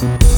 Peace.